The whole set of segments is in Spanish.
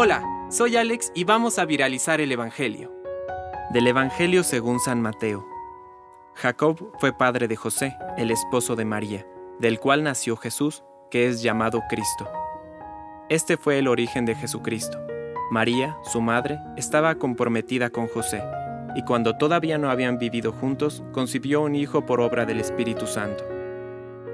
Hola, soy Alex y vamos a viralizar el Evangelio. Del Evangelio según San Mateo. Jacob fue padre de José, el esposo de María, del cual nació Jesús, que es llamado Cristo. Este fue el origen de Jesucristo. María, su madre, estaba comprometida con José, y cuando todavía no habían vivido juntos, concibió un hijo por obra del Espíritu Santo.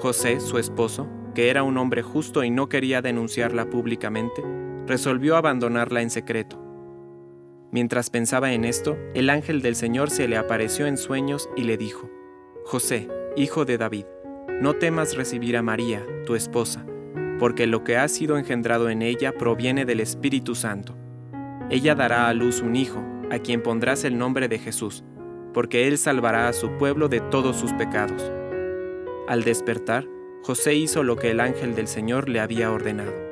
José, su esposo, que era un hombre justo y no quería denunciarla públicamente, resolvió abandonarla en secreto. Mientras pensaba en esto, el ángel del Señor se le apareció en sueños y le dijo, José, hijo de David, no temas recibir a María, tu esposa, porque lo que ha sido engendrado en ella proviene del Espíritu Santo. Ella dará a luz un hijo, a quien pondrás el nombre de Jesús, porque él salvará a su pueblo de todos sus pecados. Al despertar, José hizo lo que el ángel del Señor le había ordenado.